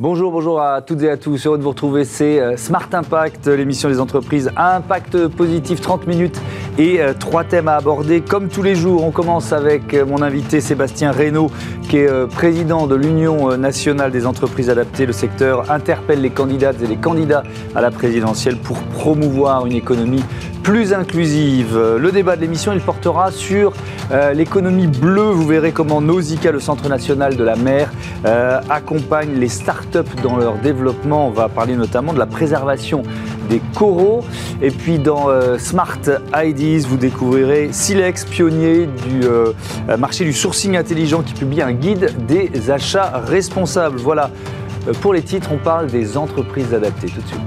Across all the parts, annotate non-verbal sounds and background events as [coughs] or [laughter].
Bonjour, bonjour à toutes et à tous. Heureux de vous retrouver. C'est euh, Smart Impact, l'émission des entreprises impact positif, 30 minutes et euh, trois thèmes à aborder. Comme tous les jours, on commence avec euh, mon invité Sébastien Reynaud, qui est président de l'Union nationale des entreprises adaptées. Le secteur interpelle les candidates et les candidats à la présidentielle pour promouvoir une économie plus inclusive. Le débat de l'émission, il portera sur l'économie bleue. Vous verrez comment Nausicaa, le Centre national de la mer, accompagne les startups dans leur développement. On va parler notamment de la préservation des coraux. Et puis dans euh, Smart IDs, vous découvrirez Silex, pionnier du euh, marché du sourcing intelligent qui publie un guide des achats responsables. Voilà, euh, pour les titres, on parle des entreprises adaptées tout de suite.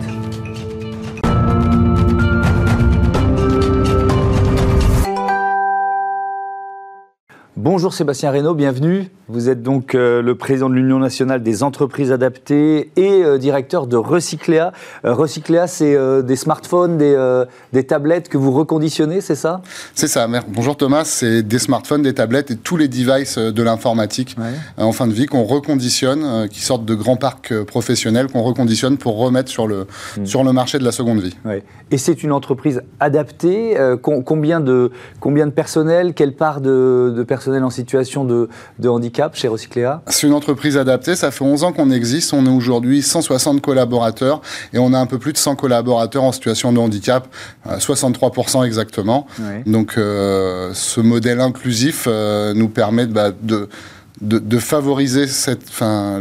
Bonjour Sébastien Reynaud, bienvenue. Vous êtes donc euh, le président de l'Union nationale des entreprises adaptées et euh, directeur de Recycléa. Euh, Recycléa, c'est des smartphones, des, tablettes que vous reconditionnez, c'est ça? C'est ça. Bonjour Thomas, c'est des smartphones, des tablettes et tous les devices de l'informatique en fin de vie qu'on reconditionne, qui sortent de grands parcs professionnels, qu'on reconditionne pour remettre sur le, hmm. sur le marché de la seconde vie. Et c'est une entreprise adaptée. combien, de, combien de personnel? Quelle part de, de personnel en situation de, handicap? Chez Recycléa. C'est une entreprise adaptée, ça fait 11 ans qu'on existe, on est aujourd'hui 160 collaborateurs et on a un peu plus de 100 collaborateurs en situation de handicap, 63% exactement. Donc euh, ce modèle inclusif euh, nous permet bah, de de, favoriser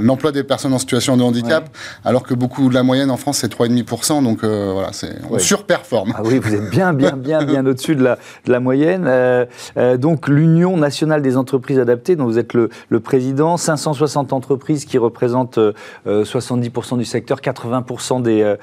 l'emploi des personnes en situation de handicap, alors que beaucoup de la moyenne en France c'est 3,5%, donc euh, voilà, c'est, on surperforme. Ah oui, vous êtes bien, bien, bien, bien [laughs] au-dessus de la, de la moyenne. Euh, euh, donc l'Union nationale des entreprises adaptées, dont vous êtes le, le président, 560 entreprises qui représentent 70% du secteur, 80% des,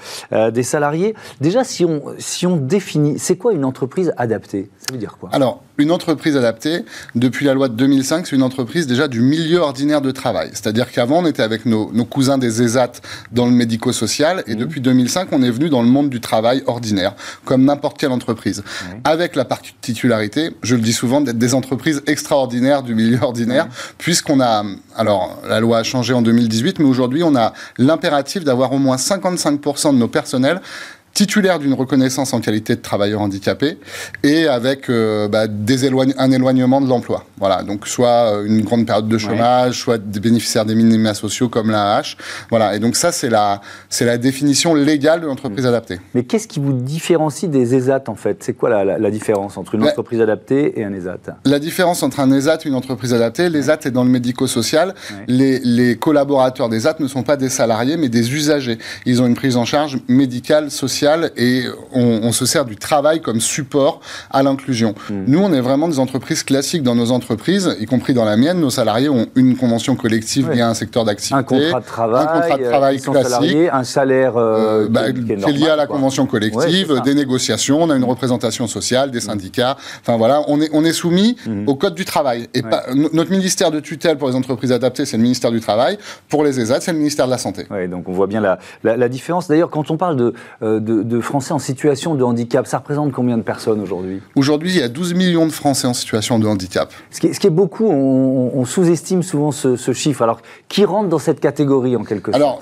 des salariés. Déjà, si on, si on définit, c'est quoi une entreprise adaptée? Ça veut dire quoi? Alors, une entreprise adaptée, depuis la loi de 2005, c'est une entreprise déjà du milieu ordinaire de travail. C'est-à-dire qu'avant, on était avec nos, cousins des ESAT dans le médico-social, et mmh. depuis 2005, on est venu dans le monde du travail ordinaire, comme n'importe quelle entreprise. Avec la particularité, je le dis souvent, d'être des entreprises extraordinaires du milieu ordinaire, puisqu'on a, alors la loi a changé en 2018, mais aujourd'hui, on a l'impératif d'avoir au moins 55% de nos personnels titulaire d'une reconnaissance en qualité de travailleur handicapé et avec euh, bah, des un éloignement de l'emploi. Voilà, donc soit euh, une grande période de chômage, soit des bénéficiaires des minima sociaux comme la H. Voilà, et donc ça c'est la c'est la définition légale de l'entreprise mm. adaptée. Mais qu'est-ce qui vous différencie des ESAT en fait? C'est quoi la, différence entre une entreprise adaptée et un ESAT La différence entre un ESAT et une entreprise adaptée, l'ESAT est dans le médico-social. Les, les collaborateurs des ESAT ne sont pas des salariés mais des usagers. Ils ont une prise en charge médicale, sociale et on, se sert du travail comme support à l'inclusion. Hmm. Nous, on est vraiment des entreprises classiques dans nos entreprises, y compris dans la mienne. Nos salariés ont une convention collective via un secteur d'activité. Un contrat de travail. Un contrat de travail classique. un salaire euh, euh, bah, qui, est, lié à la convention collective, des négociations, on a une représentation sociale, des hmm. syndicats. Enfin voilà, on est, on est soumis au code du travail. Et notre ministère de tutelle pour les entreprises adaptées, c'est le ministère du Travail. Pour les ESAT, c'est le ministère de la Santé. Oui, donc on voit bien la, la, différence. D'ailleurs, quand on parle de, euh, de de, Français en situation de handicap. Ça représente combien de personnes aujourd'hui? Aujourd'hui, il y a 12 millions de Français en situation de handicap. Ce qui est, beaucoup, on, sous-estime souvent ce, chiffre. Alors, qui rentre dans cette catégorie en quelque sorte Alors,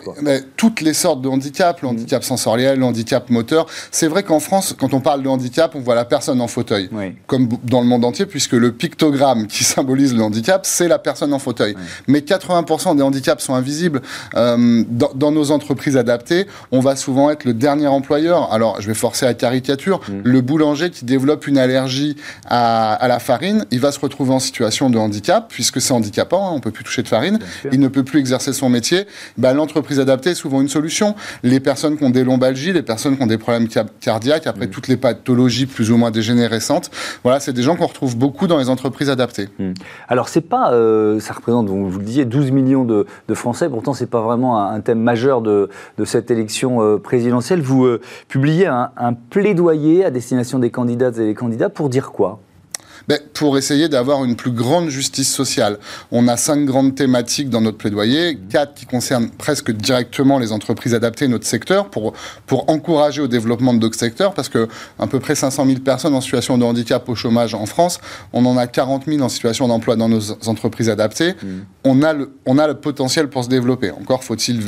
toutes les sortes de handicap, le handicap sensoriel, le handicap moteur. C'est vrai qu'en France, quand on parle de handicap, on voit la personne en fauteuil, comme dans le monde entier, puisque le pictogramme qui [laughs] symbolise le handicap, c'est la personne en fauteuil. Mais 80% des handicaps sont invisibles. Euh, dans, dans nos entreprises adaptées, on va souvent être le dernier employeur alors je vais forcer à caricature, mm. le boulanger qui développe une allergie à, la farine, il va se retrouver en situation de handicap, puisque c'est handicapant, hein, on ne peut plus toucher de farine, il ne peut plus exercer son métier. Bah, L'entreprise adaptée est souvent une solution. Les personnes qui ont des lombalgies, les personnes qui ont des problèmes cardiaques, après mm. toutes les pathologies plus ou moins dégénérescentes, voilà, c'est des gens qu'on retrouve beaucoup dans les entreprises adaptées. Mm. Alors c'est pas, euh, ça représente, vous, vous, le disiez, 12 millions de, Français, pourtant c'est pas vraiment un, thème majeur de, cette élection euh, présidentielle. Vous, euh, publié un, plaidoyer à destination des candidates et des candidats pour dire quoi? Ben, Pour essayer d'avoir une plus grande justice sociale. On a cinq grandes thématiques dans notre plaidoyer, quatre qui concernent presque directement les entreprises adaptées, notre secteur, pour, pour encourager au développement de d'autres secteurs, parce que à peu près 500 000 personnes en situation de handicap au chômage en France, on en a 40 000 en situation d'emploi dans nos entreprises adaptées. Mmh. On, a le, on a le potentiel pour se développer. Encore faut-il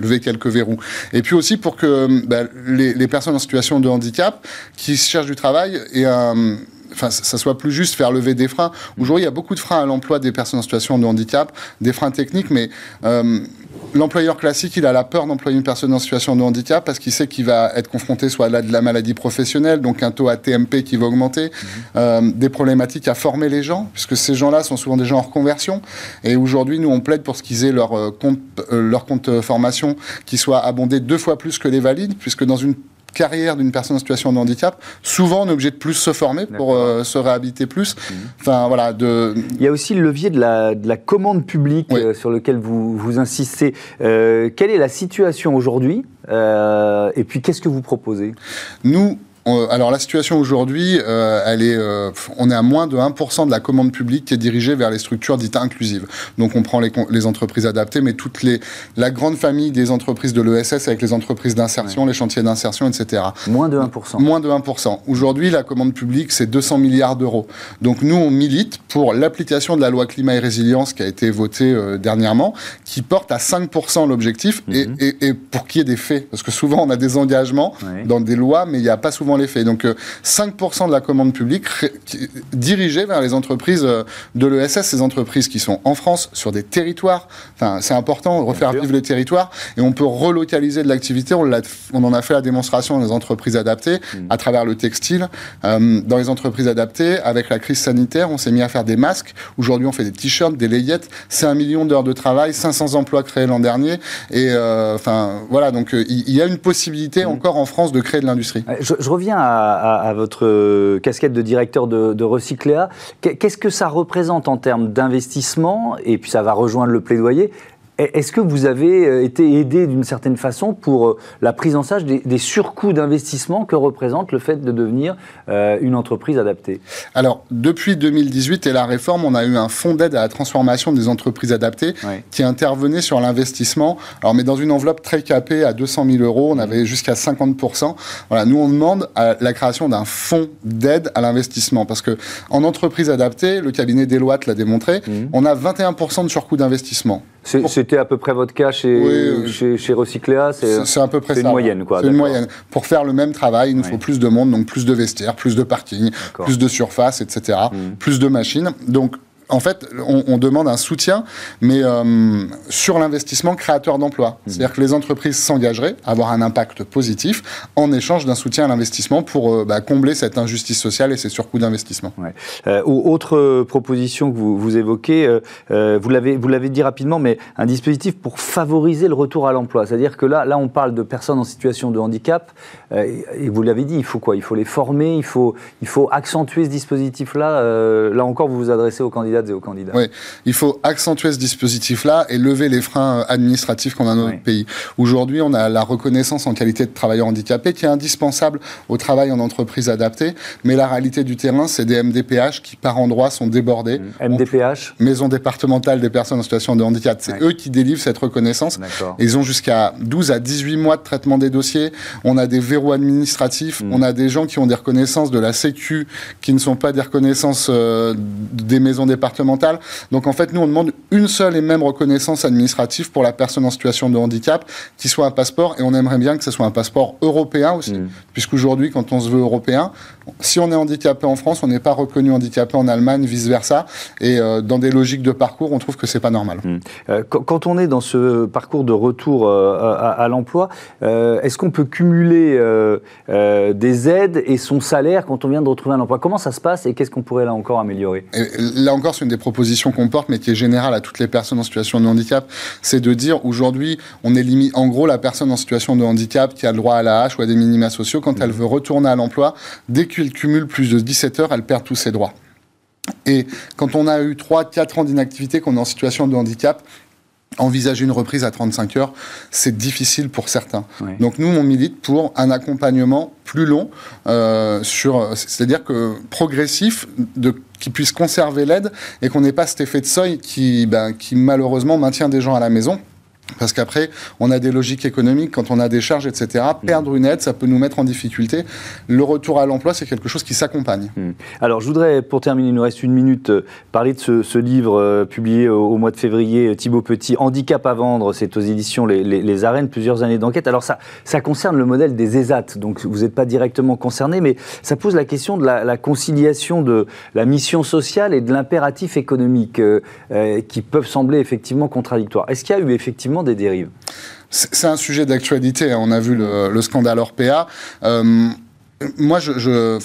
lever quelques verrous. Et puis aussi pour que ben, les, les personnes en situation de handicap qui cherchent du travail aient un enfin, ça soit plus juste faire lever des freins. Aujourd'hui, il y a beaucoup de freins à l'emploi des personnes en situation de handicap, des freins techniques, mais euh, l'employeur classique, il a la peur d'employer une personne en situation de handicap parce qu'il sait qu'il va être confronté soit à de la maladie professionnelle, donc un taux ATMP qui va augmenter, mhm. euh, des problématiques à former les gens, puisque ces gens-là sont souvent des gens en reconversion. Et aujourd'hui, nous, on plaide pour ce qu'ils aient leur euh, compte, leur compte formation qui soit abondé deux fois plus que les valides, puisque dans une carrière d'une personne en situation de handicap, souvent on est obligé de plus se former pour euh, se réhabiliter plus. Mhm. Enfin voilà. De... Il y a aussi le levier de la, de la commande publique euh, sur lequel vous, vous insistez. Euh, quelle est la situation aujourd'hui Et puis qu'est-ce que vous proposez? Nous, alors la situation aujourd'hui, euh, elle est, euh, on est à moins de 1% de la commande publique qui est dirigée vers les structures dites inclusives. Donc on prend les, les entreprises adaptées, mais toute les, la grande famille des entreprises de l'ESS avec les entreprises d'insertion, les chantiers d'insertion, etc. Moins de 1%. Moins de 1%. Aujourd'hui, la commande publique, c'est 200 milliards d'euros. Donc nous, on milite pour l'application de la loi climat et résilience qui a été votée euh, dernièrement, qui porte à 5% l'objectif, mhm. et, et, pour qu'il y ait des faits. Parce que souvent, on a des engagements dans des lois, mais il n'y a pas souvent l'effet. Donc 5% euh, de la commande publique dirigée vers les entreprises euh, de l'ESS, ces entreprises qui sont en France, sur des territoires. Enfin, c'est important, refaire vivre les territoires. Et on peut relocaliser de l'activité. On, on, en a fait la démonstration dans les entreprises adaptées, hmm. à travers le textile. Euh, dans les entreprises adaptées, avec la crise sanitaire, on s'est mis à faire des masques. Aujourd'hui, on fait des t-shirts, des layettes. C'est un million d'heures de travail, 500 emplois créés l'an dernier. Et enfin, voilà, donc il y, a une possibilité hmm. encore en France de créer de l'industrie. Je, je reviens à, votre casquette de directeur de, de Recycléa. Qu'est-ce que ça représente en termes d'investissement? Et puis ça va rejoindre le plaidoyer. Est-ce que vous avez euh, été aidé d'une certaine façon pour euh, la prise en charge des, surcoûts d'investissement que représente le fait de devenir euh, une entreprise adaptée? Alors, depuis 2018 et la réforme, on a eu un fonds d'aide à la transformation des entreprises adaptées qui intervenait sur l'investissement. Alors, mais dans une enveloppe très capée à 200 000 euros, on avait jusqu'à 50%. Voilà, nous, on demande à la création d'un fonds d'aide à l'investissement parce que en entreprise adaptée, le cabinet Deloitte l'a démontré, mmh. on a 21% de surcoût d'investissement. C'était à peu près votre cas chez, chez, chez Recycléa C'est à peu près ça. C'est une moyenne, quoi. C'est une moyenne. Pour faire le même travail, il nous faut plus de monde, donc plus de vestiaires, plus de parking, plus de surface, etc., mmh. plus de machines. Donc, en fait, on, demande un soutien, mais euh, sur l'investissement créateur d'emplois. Mmh. C'est-à-dire que les entreprises s'engageraient à avoir un impact positif en échange d'un soutien à l'investissement pour euh, bah, combler cette injustice sociale et ces surcoûts d'investissement. Euh, autre proposition que vous, vous évoquez, vous l'avez dit rapidement, mais un dispositif pour favoriser le retour à l'emploi. C'est-à-dire que là, là, on parle de personnes en situation de handicap, et vous l'avez dit, il faut quoi? Il faut les former, il faut, il faut accentuer ce dispositif-là. là encore, vous vous adressez aux candidats et aux candidats. Oui, il faut accentuer ce dispositif-là et lever les freins administratifs qu'on a dans notre pays. Aujourd'hui, on a la reconnaissance en qualité de travailleur handicapé qui est indispensable au travail en entreprise adaptée, mais la réalité du terrain, c'est des MDPH qui, par endroits, sont débordés. MDPH Maison départementale des personnes en situation de handicap. C'est eux qui délivrent cette reconnaissance. Ils ont jusqu'à 12 à 18 mois de traitement des dossiers. On a des verrous administratifs. Mm. On a des gens qui ont des reconnaissances de la Sécu qui ne sont pas des reconnaissances euh, des maisons départementales donc en fait, nous, on demande une seule et même reconnaissance administrative pour la personne en situation de handicap, qui soit un passeport, et on aimerait bien que ce soit un passeport européen aussi, mm. puisqu'aujourd'hui, quand on se veut européen, si on est handicapé en France, on n'est pas reconnu handicapé en Allemagne, vice-versa, et euh, dans des logiques de parcours, on trouve que c'est pas normal. Mm. Euh, quand on est dans ce parcours de retour euh, à, l'emploi, est-ce qu'on peut cumuler des aides et son salaire quand on vient de retrouver un emploi? Comment ça se passe et qu'est-ce qu'on pourrait là encore améliorer? Là encore, une des propositions qu'on porte, mais qui est générale à toutes les personnes en situation de handicap, c'est de dire aujourd'hui, on est limite, en gros, la personne en situation de handicap qui a le droit à la hache ou à des minima sociaux, quand elle veut retourner à l'emploi, dès qu'elle cumule plus de 17 heures, elle perd tous ses droits. Et quand on a eu 3-4 ans d'inactivité, qu'on est en situation de handicap, envisager une reprise à 35 heures, c'est difficile pour certains. Donc nous, on milite pour un accompagnement plus long, euh, sur, c'est-à-dire que progressif, de, qui puisse conserver l'aide et qu'on n'ait pas cet effet de seuil qui, ben, qui malheureusement maintient des gens à la maison. Parce qu'après, on a des logiques économiques, quand on a des charges, etc. Perdre une aide, ça peut nous mettre en difficulté. Le retour à l'emploi, c'est quelque chose qui s'accompagne. Mm. Alors, je voudrais, pour terminer, il nous reste une minute, euh, parler de ce, livre euh, publié au, mois de février, euh, Thibaut Petit, Handicap à vendre, c'est aux éditions les, Arènes, plusieurs années d'enquête. Alors, ça, ça concerne le modèle des ESAT, donc vous n'êtes pas directement concerné, mais ça pose la question de la, conciliation de la mission sociale et de l'impératif économique, qui peuvent sembler effectivement contradictoires. Est-ce qu'il y a eu effectivement des c'est un sujet d'actualité. Hein. On a vu le, scandale Orpea. Euh, moi, je,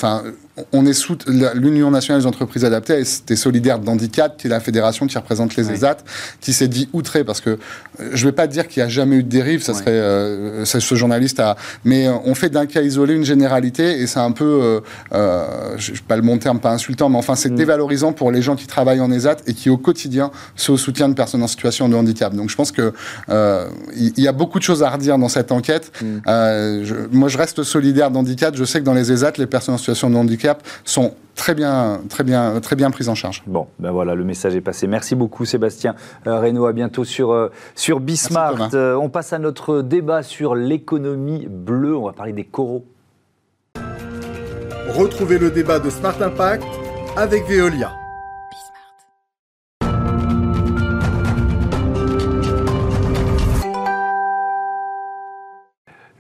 on est sous l'Union nationale des entreprises adaptées c'était solidaire d'handicap, qui est la fédération qui représente les ESAT, qui s'est dit outré parce que euh, je ne vais pas dire qu'il n'y a jamais eu de dérive, ça serait euh, ce journaliste a, mais euh, on fait d'un cas isolé une généralité et c'est un peu, euh, je, pas le bon terme, pas insultant, mais enfin c'est mm. dévalorisant pour les gens qui travaillent en ESAT et qui au quotidien sont au soutien de personnes en situation de handicap. Donc je pense que il y, a beaucoup de choses à redire dans cette enquête. Mm. moi je reste solidaire d'handicap. Je sais que dans les ESAT, les personnes en situation de handicap sont très bien, très bien, très bien prises en charge. Bon, ben voilà, le message est passé. Merci beaucoup Sébastien euh, Reynaud. À bientôt sur, euh, sur Bismart. Euh, on passe à notre débat sur l'économie bleue. On va parler des coraux. Retrouvez le débat de Smart Impact avec Veolia.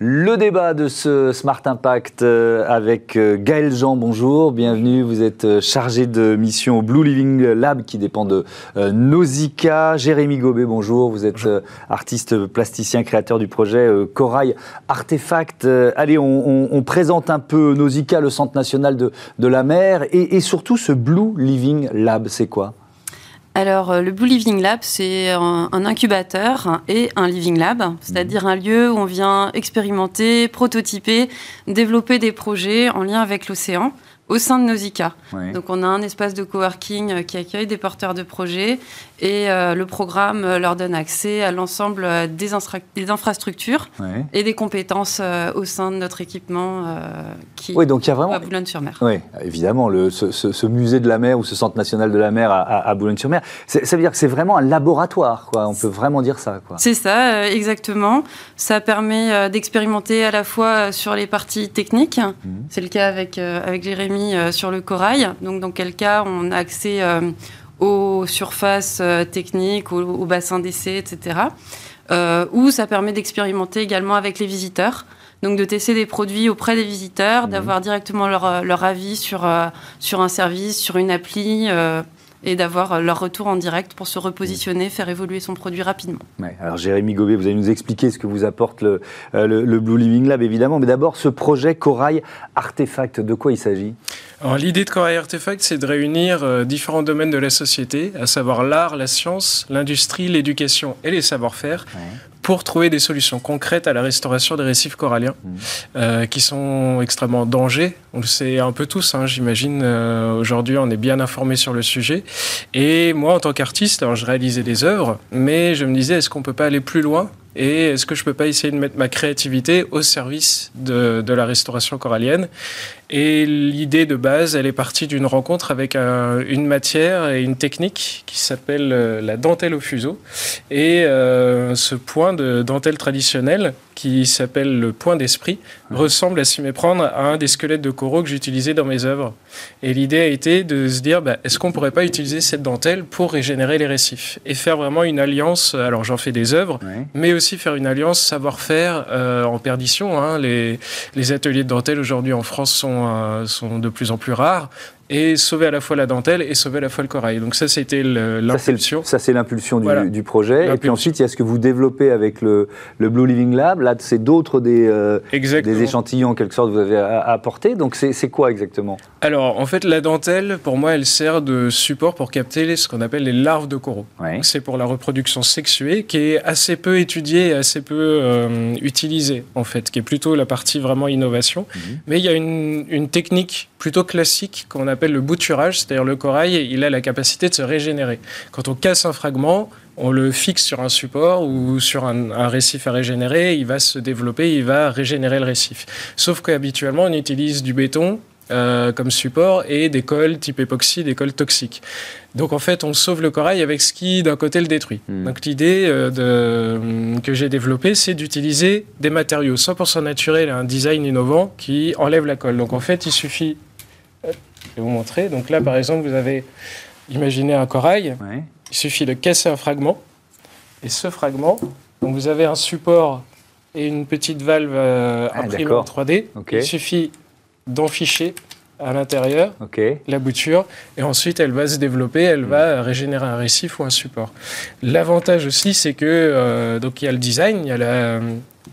Le débat de ce Smart Impact euh, avec euh, Gaël Jean, bonjour, bienvenue. Vous êtes euh, chargé de mission au Blue Living Lab qui dépend de Nausicaa. Jérémy Gobet, bonjour. Vous êtes artiste plasticien, créateur du projet Corail Artefact. Allez, on, présente un peu Nausicaa, le Centre national de, de la mer, et, et surtout ce Blue Living Lab, c'est quoi? Alors, euh, le Blue Living Lab, c'est un, incubateur et un living lab, c'est-à-dire mhm. un lieu où on vient expérimenter, prototyper, développer des projets en lien avec l'océan au sein de Nausicaa. Donc on a un espace de coworking euh, qui accueille des porteurs de projets et euh, le programme euh, leur donne accès à l'ensemble des, des, infrastructures et des compétences au sein de notre équipement qui oui, donc il y a vraiment... à Boulogne-sur-Mer. Oui, évidemment, le, ce, musée de la mer ou ce centre national de la mer à, Boulogne-sur-Mer, ça veut dire que c'est vraiment un laboratoire, quoi. on peut vraiment dire ça. C'est ça, exactement. Ça permet d'expérimenter à la fois sur les parties techniques, mmh. c'est le cas avec, avec Jérémy euh, sur le corail. Donc, dans quel cas on a accès euh, aux surfaces euh, techniques, aux, bassins d'essai, etc. ou ça permet d'expérimenter également avec les visiteurs. Donc de tester des produits auprès des visiteurs, mmh. d'avoir directement leur, leur, avis sur, sur un service, sur une appli, et d'avoir leur retour en direct pour se repositionner, faire évoluer son produit rapidement. alors Jérémy Gobet, vous allez nous expliquer ce que vous apporte le, euh, le, Blue Living Lab évidemment, mais d'abord ce projet Corail Artefact, de quoi il s'agit? L'idée de Corail Artefact, c'est de réunir euh, différents domaines de la société, à savoir l'art, la science, l'industrie, l'éducation et les savoir-faire, pour trouver des solutions concrètes à la restauration des récifs coralliens, mmh. euh, qui sont extrêmement en danger. On le sait un peu tous, hein, j'imagine. Euh, aujourd'hui, on est bien informé sur le sujet. Et moi, en tant qu'artiste, alors je réalisais des œuvres, mais je me disais, est-ce qu'on peut pas aller plus loin et est-ce que je peux pas essayer de mettre ma créativité au service de, la restauration corallienne? Et l'idée de base, elle est partie d'une rencontre avec une matière et une technique qui s'appelle euh, la dentelle au fuseau. Et euh, ce point de dentelle traditionnel, qui s'appelle le point d'esprit, ressemble à s'y méprendre à un des squelettes de coraux que j'utilisais dans mes œuvres. Et l'idée a été de se dire, bah, est-ce qu'on pourrait pas utiliser cette dentelle pour régénérer les récifs et faire vraiment une alliance. Alors j'en fais des œuvres, mais aussi faire une alliance savoir-faire euh, en perdition. Hein. Les, les, ateliers de dentelle aujourd'hui en France sont, euh, sont de plus en plus rares et sauver à la fois la dentelle et sauver à la fois le corail. Donc ça, c'était l'impulsion. Ça, c'est l'impulsion du, projet. Et puis ensuite, il y a ce que vous développez avec le, le Blue Living Lab. Là, c'est d'autres des, euh, des échantillons, en quelque sorte, que vous avez apportés. Donc c'est quoi exactement? Alors, en fait, la dentelle, pour moi, elle sert de support pour capter ce qu'on appelle les larves de coraux. C'est pour la reproduction sexuée, qui est assez peu étudiée et assez peu euh, utilisée, en fait, qui est plutôt la partie vraiment innovation. Mhm. Mais il y a une, une technique plutôt classique qu'on appelle le bouturage, c'est-à-dire le corail, il a la capacité de se régénérer. Quand on casse un fragment, on le fixe sur un support ou sur un, un, récif à régénérer, il va se développer, il va régénérer le récif. Sauf qu'habituellement, on utilise du béton euh, comme support et des cols type époxy, des cols toxiques. Donc en fait, on sauve le corail avec ce qui, d'un côté, le détruit. Hmm. Donc l'idée euh, que j'ai développée, c'est d'utiliser des matériaux 100% naturels et un design innovant qui enlève la colle. Donc en fait, il suffit... Vais vous montrer. Donc là, par exemple, vous avez imaginé un corail. Ouais. Il suffit de casser un fragment. Et ce fragment, donc vous avez un support et une petite valve euh, Ah, imprimée en 3D. Ok. Il suffit d'enficher à l'intérieur Ok. la bouture et ensuite elle va se développer, elle va régénérer un récif ou un support. L'avantage aussi, c'est que euh, donc il y a le design, il y a la,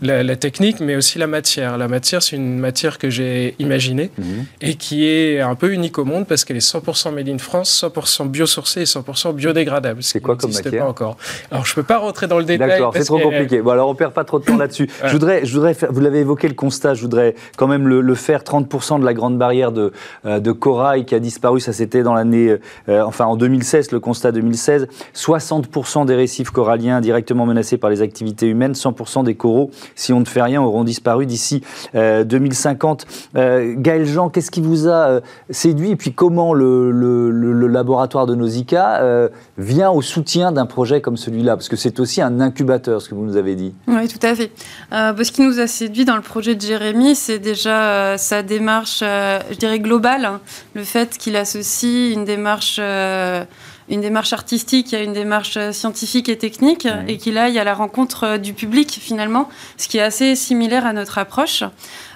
la- la technique, mais aussi la matière. La matière, c'est une matière que j'ai imaginée Mhm. et qui est un peu unique au monde parce qu'elle est 100% made in France, 100% biosourcée et 100% biodégradable. ce C'est quoi comme matière pas encore. Alors je peux pas rentrer dans le détail. D'accord, c'est trop compliqué. Bon, alors on perd pas trop de temps [coughs] là-dessus. Je voudrais, je voudrais faire, vous l'avez évoqué le constat, je voudrais quand même le, le faire. 30% de la grande barrière de, euh, de corail qui a disparu, ça c'était dans l'année, euh, enfin en 2016, le constat 2016. 60% des récifs coralliens directement menacés par les activités humaines, 100% des coraux, si on ne fait rien, auront disparu d'ici euh, 2050. Euh, Gaël Jean, qu'est-ce qui vous a euh, séduit? Et puis comment le, laboratoire de Nausicaa euh, vient au soutien d'un projet comme celui-là? Parce que c'est aussi un incubateur, ce que vous nous avez dit. Oui, tout à fait. Euh, ce qui nous a séduit dans le projet de Jérémy, c'est déjà euh, sa démarche, euh, je dirais, globale. hein. Le fait qu'il associe une démarche, euh, une démarche artistique à une démarche euh, scientifique et technique, et qu'il aille à la rencontre euh, du public, finalement, ce qui est assez similaire à notre approche.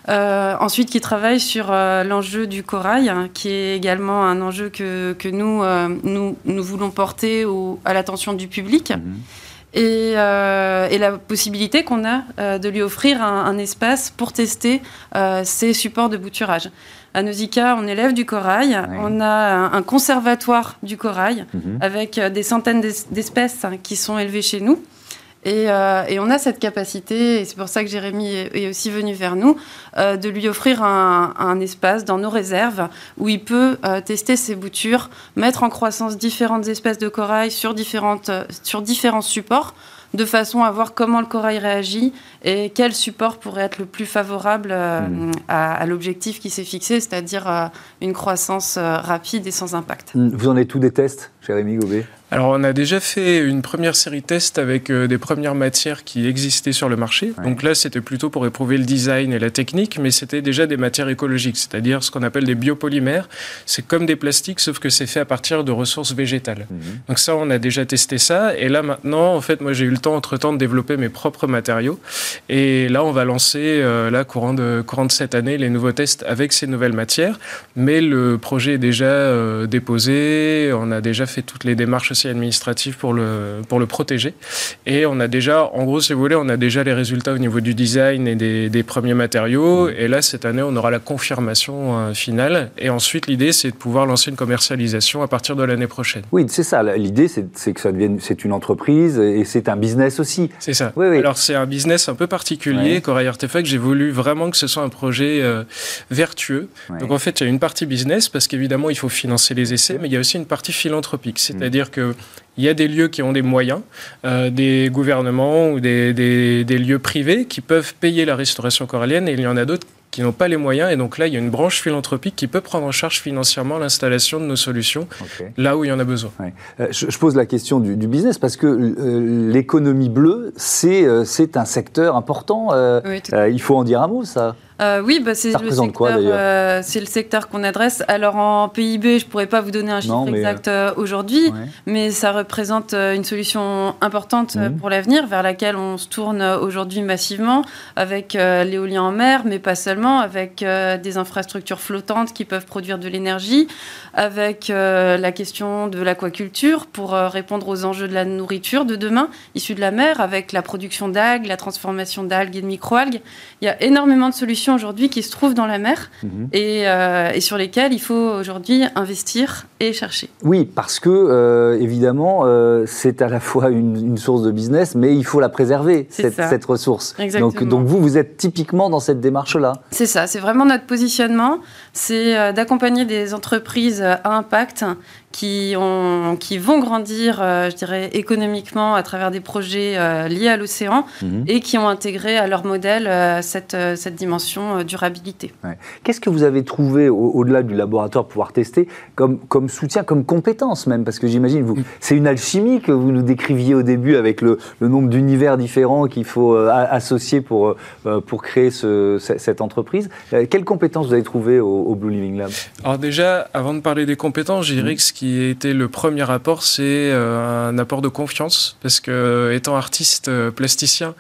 Euh, ensuite, qui travaille sur euh, l'enjeu du corail, hein, qui est également un enjeu que, que nous, euh, nous, nous voulons porter au- à l'attention du public et, euh, et la possibilité qu'on a de lui offrir un, un espace pour tester ses supports de bouturage. À Nausicaa, on élève du corail, on a un, conservatoire du corail Mhm. avec euh, des centaines d'es- d'espèces qui sont élevées chez nous. Et, euh, et on a cette capacité, et c'est pour ça que Jérémy est, aussi venu vers nous, euh, de lui offrir un, un espace dans nos réserves où il peut euh, tester ses boutures, mettre en croissance différentes espèces de corail sur, différentes, sur différents supports, de façon à voir comment le corail réagit et quel support pourrait être le plus favorable euh, Mhm. à, à l'objectif qui s'est fixé, c'est-à-dire euh, une croissance euh, rapide et sans impact. Vous en êtes tous des tests, Jérémy Gobet? Alors, on a déjà fait une première série de tests avec euh, des premières matières qui existaient sur le marché. Ouais. Donc là, c'était plutôt pour éprouver le design et la technique, mais c'était déjà des matières écologiques, c'est-à-dire ce qu'on appelle des biopolymères. C'est comme des plastiques, sauf que c'est fait à partir de ressources végétales. Donc ça, on a déjà testé ça. Et là, maintenant, en fait, moi, j'ai eu le temps, entre-temps, de développer mes propres matériaux. Et là, on va lancer, euh, là, courant de, courant de cette année, les nouveaux tests avec ces nouvelles matières. Mais le projet est déjà euh, déposé. On a déjà fait toutes les démarches aussi administratives pour le, pour le protéger. Et on a déjà, en gros, si vous voulez, on a déjà les résultats au niveau du design et des, des premiers matériaux. Et là, cette année, on aura la confirmation euh, finale. Et ensuite, l'idée, c'est de pouvoir lancer une commercialisation à partir de l'année prochaine. Oui, c'est ça. L'idée, c'est que ça devienne, c'est une entreprise et c'est un business aussi. C'est ça. Oui, oui. Alors c'est un business un peu particulier. Ouais. Corail Artefact, j'ai voulu vraiment que ce soit un projet euh, vertueux. Ouais. Donc en fait, il y a une partie business parce qu'évidemment, il faut financer les essais, mais il y a aussi une partie philanthropique. C'est-à-dire que il y a des lieux qui ont des moyens, euh, des gouvernements ou des, des- des lieux privés qui peuvent payer la restauration corallienne et il y en a d'autres qui n'ont pas les moyens. Et donc là, il y a une branche philanthropique qui peut prendre en charge financièrement l'installation de nos solutions là où il y en a besoin. Ouais. Euh, je, je pose la question du, du business parce que euh, l'économie bleue, c'est euh, c'est un secteur important. euh, Oui, euh, il faut en dire un mot, ça. Euh, oui, bah, c'est le secteur. euh, c'est le secteur qu'on adresse. Alors en PIB, je pourrais pas vous donner un chiffre Non, mais, exact euh, aujourd'hui, Ouais. mais ça représente euh, une solution importante euh, Mhm. pour l'avenir, vers laquelle on se tourne euh, aujourd'hui massivement, avec euh, l'éolien en mer, mais pas seulement, avec euh, des infrastructures flottantes qui peuvent produire de l'énergie, avec euh, la question de l'aquaculture pour euh, répondre aux enjeux de la nourriture de demain, issue de la mer, avec la production d'algues, la transformation d'algues et de microalgues. Il y a énormément de solutions aujourd'hui qui se trouvent dans la mer Mhm. et, euh, et sur lesquelles il faut aujourd'hui investir et chercher. Oui, parce que euh, évidemment, euh, c'est à la fois une, une source de business, mais il faut la préserver cette, ressource. Exactement. Donc, donc vous, vous êtes typiquement dans cette démarche-là. C'est ça, c'est vraiment notre positionnement, c'est euh, d'accompagner des entreprises euh, à impact qui, ont, qui vont grandir, euh, je dirais, économiquement à travers des projets liés à l'océan Mhm. et qui ont intégré à leur modèle cette, cette dimension durabilité. Qu'est-ce que vous avez trouvé au- au-delà du laboratoire pour pouvoir tester comme, comme soutien, comme compétence même? Parce que j'imagine, vous, c'est une alchimie que vous nous décriviez au début avec le, le nombre d'univers différents qu'il faut euh, associer pour, euh, pour créer ce- ce- cette entreprise. Euh, quelles compétences vous avez trouvées au, au Blue Living Lab Alors déjà, avant de parler des compétences, je dirais que ce qui été le premier apport, c'est euh, un apport de confiance, parce que euh, étant artiste euh, plasticien,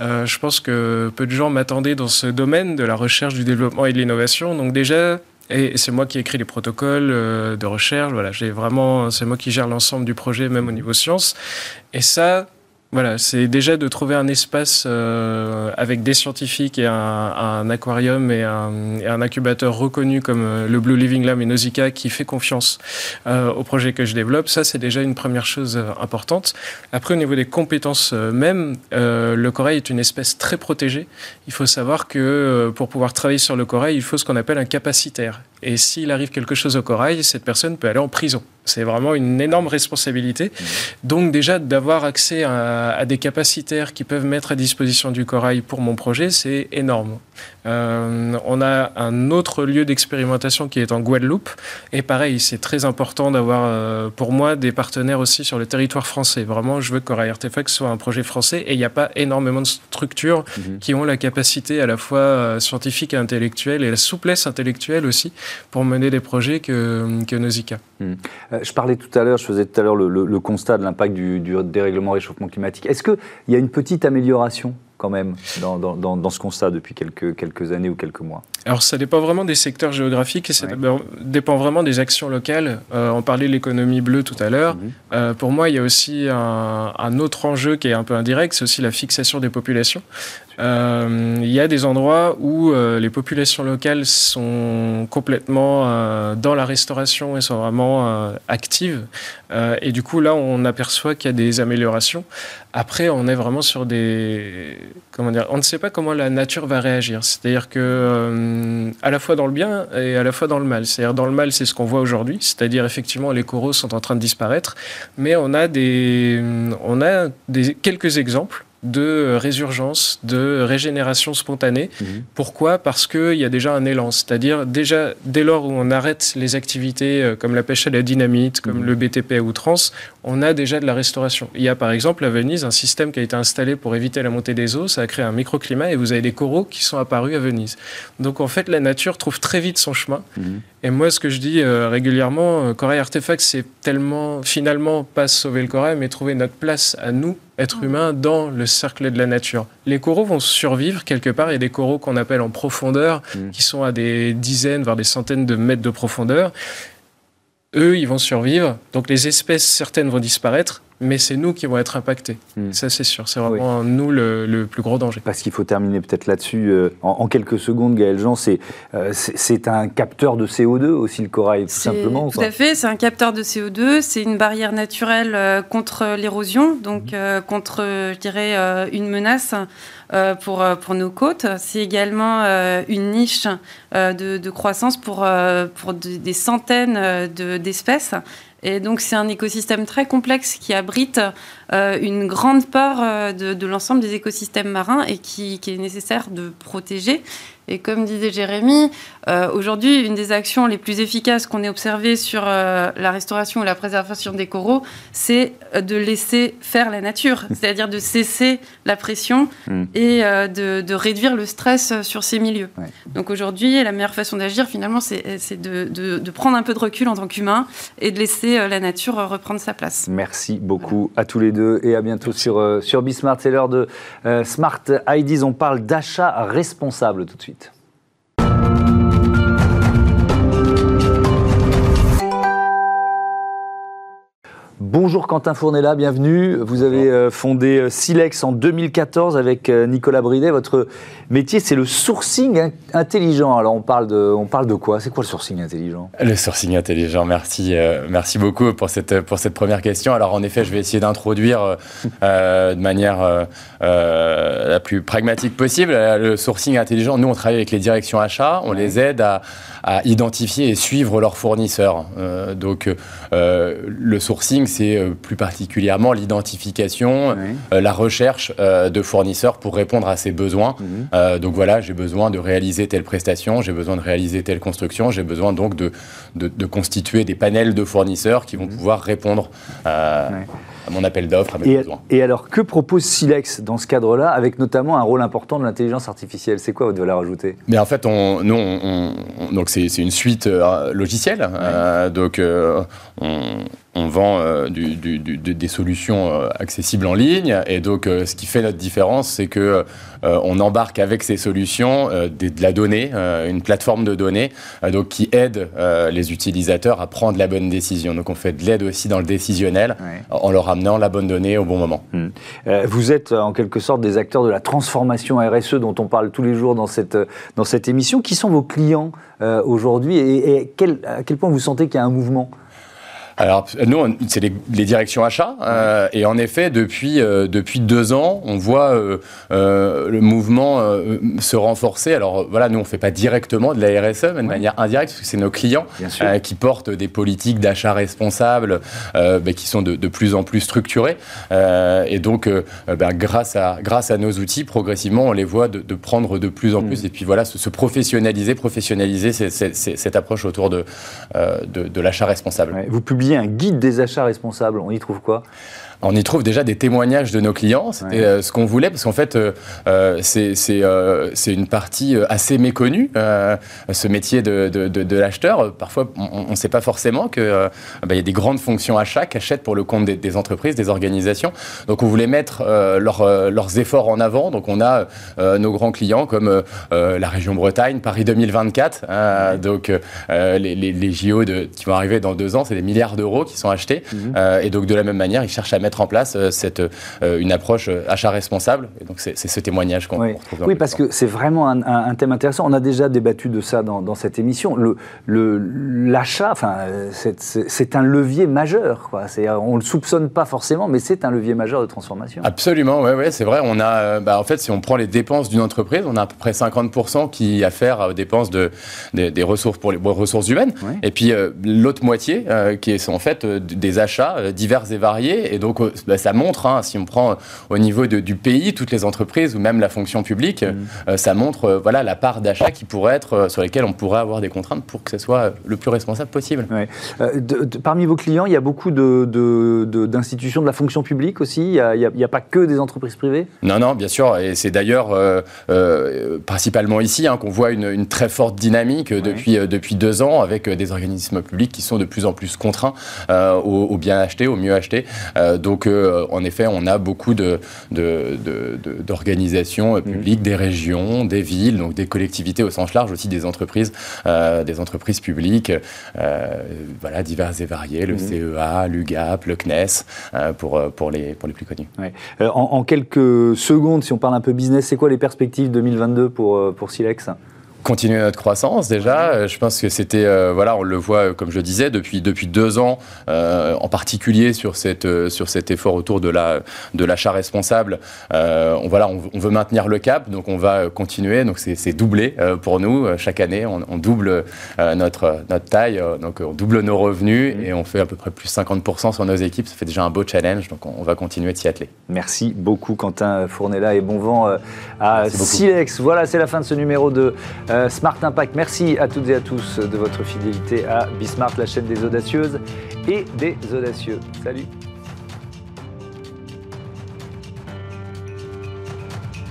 euh, je pense que peu de gens m'attendaient dans ce domaine de la recherche, du développement et de l'innovation. Donc déjà, et c'est moi qui ai écrit les protocoles de recherche. Voilà, j'ai vraiment, c'est moi qui gère l'ensemble du projet, même au niveau sciences. Et ça, voilà, c'est déjà de trouver un espace euh, avec des scientifiques et un, un aquarium et un, et un incubateur reconnu comme euh, le Blue Living Lab et Nausicaa qui fait confiance euh, au projet que je développe. Ça, c'est déjà une première chose euh, importante. Après, au niveau des compétences euh, même, le corail est une espèce très protégée. Il faut savoir que pour pouvoir travailler sur le corail, il faut ce qu'on appelle un capacitaire. Et s'il arrive quelque chose au corail, cette personne peut aller en prison. C'est vraiment une énorme responsabilité. Donc déjà, d'avoir accès à, à des capacitaires qui peuvent mettre à disposition du corail pour mon projet, c'est énorme. Euh, on a un autre lieu d'expérimentation qui est en Guadeloupe. Et pareil, c'est très important d'avoir, euh, pour moi, des partenaires aussi sur le territoire français. Vraiment, je veux que Corail Artefact soit un projet français. Et il n'y a pas énormément de structures Mhm. qui ont la capacité à la fois euh, scientifique et intellectuelle et la souplesse intellectuelle aussi pour mener des projets que, que Nausicaa. Euh, je parlais tout à l'heure, je faisais tout à l'heure le constat de l'impact du, du dérèglement réchauffement climatique. Est-ce qu'il y a une petite amélioration quand même dans, dans- ce constat depuis quelques, quelques années ou quelques mois Alors ça dépend vraiment des secteurs géographiques et ça Ouais. dépend- vraiment des actions locales. Euh, on parlait de l'économie bleue tout à l'heure. Mhm. Euh, pour moi, il y a aussi un, un autre enjeu qui est un peu indirect, c'est aussi la fixation des populations. Euh, il y a des endroits où euh, les populations locales sont complètement dans la restauration et sont vraiment actives. Et du coup, là, on aperçoit qu'il y a des améliorations. Après, on est vraiment sur des... On ne sait pas comment la nature va réagir. C'est-à-dire que, euh, à la fois dans le bien et à la fois dans le mal. C'est-à-dire, dans le mal, c'est ce qu'on voit aujourd'hui. C'est-à-dire, effectivement, les coraux sont en train de disparaître. Mais on a, des, on a des, quelques exemples de résurgence, de régénération spontanée. Mhm. Pourquoi? Parce qu'il y a déjà un élan. C'est-à-dire, déjà, dès lors où on arrête les activités euh, comme la pêche à la dynamite, comme Mhm. le BTP à outrance, on a déjà de la restauration. Il y a par exemple à Venise un système qui a été installé pour éviter la montée des eaux. Ça a créé un microclimat et vous avez des coraux qui sont apparus à Venise. Donc en fait, la nature trouve très vite son chemin. Mhm. Et moi, ce que je dis euh, régulièrement, euh, Corail Artefact, c'est tellement, finalement, pas sauver le corail, mais trouver notre place à nous, êtres humains, dans le cercle de la nature. Les coraux vont survivre quelque part. Il y a des coraux qu'on appelle en profondeur, Mhm. qui sont à des dizaines, voire des centaines de mètres de profondeur. Eux, ils vont survivre. Donc les espèces, certaines vont disparaître, mais c'est nous qui vont être impactés. Mhm. Ça, c'est sûr. C'est vraiment nous le, le plus gros danger. Parce qu'il faut terminer peut-être là-dessus euh, en, en quelques secondes, Gaël Jean, c'est euh, un capteur de CO2 aussi le corail, tout C'est- simplement. ou Tout à fait, c'est un capteur de CO2, c'est une barrière naturelle euh, contre l'érosion, donc euh, contre, je dirais, euh, une menace euh, pour, euh, pour nos côtes. C'est également euh, une niche euh, de, croissance pour, euh, pour de- des centaines euh, de- d'espèces. Et donc c'est un écosystème très complexe qui abrite euh, une grande part euh, de, l'ensemble des écosystèmes marins et qui est nécessaire de protéger. Et comme disait Jérémy, euh, aujourd'hui, une des actions les plus efficaces qu'on ait observées sur euh, la restauration ou la préservation des coraux, c'est euh, de laisser faire la nature, c'est-à-dire de cesser la pression Mm. et euh, de, de réduire le stress sur ces milieux. Ouais. Donc aujourd'hui, la meilleure façon d'agir, finalement, c'est de, de- de prendre un peu de recul en tant qu'humain et de laisser la nature reprendre sa place. Merci beaucoup à tous les deux et à bientôt sur, sur Bismart. C'est l'heure de Smart IDs. On parle d'achat responsable tout de suite. Bonjour Quentin Fournella, bienvenue. Vous avez euh, fondé euh, Silex en 2014 avec euh, Nicolas Bridet. Votre métier, c'est le sourcing intelligent. Alors on parle de, on parle de quoi? C'est quoi le sourcing intelligent? Le sourcing intelligent, merci, merci beaucoup pour cette, pour cette première question. Alors en effet, je vais essayer d'introduire de manière la plus pragmatique possible le sourcing intelligent. Nous, on travaille avec les directions achats, on les aide à, à identifier et suivre leurs fournisseurs. donc le sourcing, c'est euh, plus particulièrement l'identification, euh, la recherche euh, de fournisseurs pour répondre à ses besoins. Mhm. donc voilà, j'ai besoin de réaliser telle prestation, j'ai besoin de réaliser telle construction, j'ai besoin donc de, de, constituer des panels de fournisseurs qui vont mhm. pouvoir répondre à mon appel d'offres, à mes et, besoins. Et alors, que propose Silex dans ce cadre-là, avec notamment un rôle important de l'intelligence artificielle? C'est quoi votre valeur ajoutée? Mais en fait, on, nous, on, donc c'est une suite logicielle. donc, on, on vend euh, des solutions euh, accessibles en ligne. Et donc, euh, ce qui fait notre différence, c'est que on embarque avec ces solutions de la donnée, une plateforme de données, donc qui aide les utilisateurs à prendre la bonne décision. Donc, on fait de l'aide aussi dans le décisionnel en leur amenant la bonne donnée au bon moment. Hmm. vous êtes en quelque sorte des acteurs de la transformation RSE dont on parle tous les jours dans cette, dans cette émission. Qui sont vos clients aujourd'hui et, à quel point vous sentez qu'il y a un mouvement? Alors, nous, c'est les, directions achats. Euh, et en effet, depuis, euh, depuis deux ans, on voit euh, le mouvement se renforcer. Alors, voilà, nous, on ne fait pas directement de la RSE, mais de manière indirecte, parce que c'est nos clients qui portent des politiques d'achat responsables ben, qui sont de, plus en plus structurées. et donc, ben, grâce, à, grâce à nos outils, progressivement, on les voit de, prendre de plus en plus. Mm. Et puis, voilà, se, professionnaliser, professionnaliser cette approche autour de, de, l'achat responsable. vous publiez un guide des achats responsables. On y trouve quoi? On y trouve déjà des témoignages de nos clients. C'était euh, ce qu'on voulait, parce qu'en fait, euh, euh, c'est une partie assez méconnue, ce métier de, de, l'acheteur. Parfois, on ne sait pas forcément qu'il bah, y a des grandes fonctions achats qui achètent pour le compte des, entreprises, des organisations. Donc, on voulait mettre leurs efforts en avant. Donc, on a nos grands clients comme la région Bretagne, Paris 2024. donc, les, les, JO qui vont arriver dans deux ans, c'est des milliards d'euros qui sont achetés. Mhm. et donc, de la même manière, ils cherchent à mettre mettre en place euh, cette, euh, une approche euh, achat responsable. Et donc, c'est ce témoignage qu'on oui. retrouve. Dans oui, parce que c'est vraiment un, thème intéressant. On a déjà débattu de ça dans, cette émission. L'achat, le, enfin, c'est un levier majeur. Quoi. On ne le soupçonne pas forcément, mais c'est un levier majeur de transformation. Absolument, oui, ouais, c'est vrai. On a, bah, en fait, si on prend les dépenses d'une entreprise, on a à peu près 50% qui a affaire aux dépenses de, des, ressources pour les ressources humaines. Et puis l'autre moitié, qui est en fait des achats divers et variés. Et donc, bah, ça montre, hein, si on prend au niveau du pays, toutes les entreprises ou même la fonction publique, mm. euh, ça montre euh, voilà, la part d'achat qui pourrait être, euh, sur lesquelles on pourrait avoir des contraintes pour que ce soit le plus responsable possible. parmi vos clients, il y a beaucoup d'institutions de, la fonction publique aussi? Il n'y a, pas que des entreprises privées? Non, non, bien sûr. Et c'est d'ailleurs principalement ici hein, qu'on voit une, très forte dynamique depuis, depuis deux ans avec des organismes publics qui sont de plus en plus contraints au, bien acheter, au mieux acheter. Donc, euh, en effet, on a beaucoup d'organisations de, de, publiques, des régions, des villes, donc des collectivités au sens large, aussi des entreprises, euh, des entreprises publiques, euh, voilà, diverses et variées, le mmh. CEA, l'UGAP, le CNES, pour, pour, les, pour les plus connus. En, en, quelques secondes, si on parle un peu business, c'est quoi les perspectives 2022 pour, pour Silex? Continuer notre croissance déjà. Euh, je pense que c'était, euh, voilà, on le voit, euh, comme je disais, depuis, depuis deux ans, en particulier sur, cette, sur cet effort autour de, la, de l'achat responsable. on, voilà, on, veut maintenir le cap, donc on va continuer. Donc c'est, doublé pour nous. Chaque année, on, double notre, notre taille, donc on double nos revenus mmh. et on fait à peu près plus 50% sur nos équipes. Ça fait déjà un beau challenge, donc on, va continuer de s'y atteler. Merci beaucoup Quentin Fournella et bon vent à Silex. Voilà, c'est la fin de ce numéro de euh, Smart Impact. Merci à toutes et à tous de votre fidélité à Bismart, la chaîne des audacieuses et des audacieux. Salut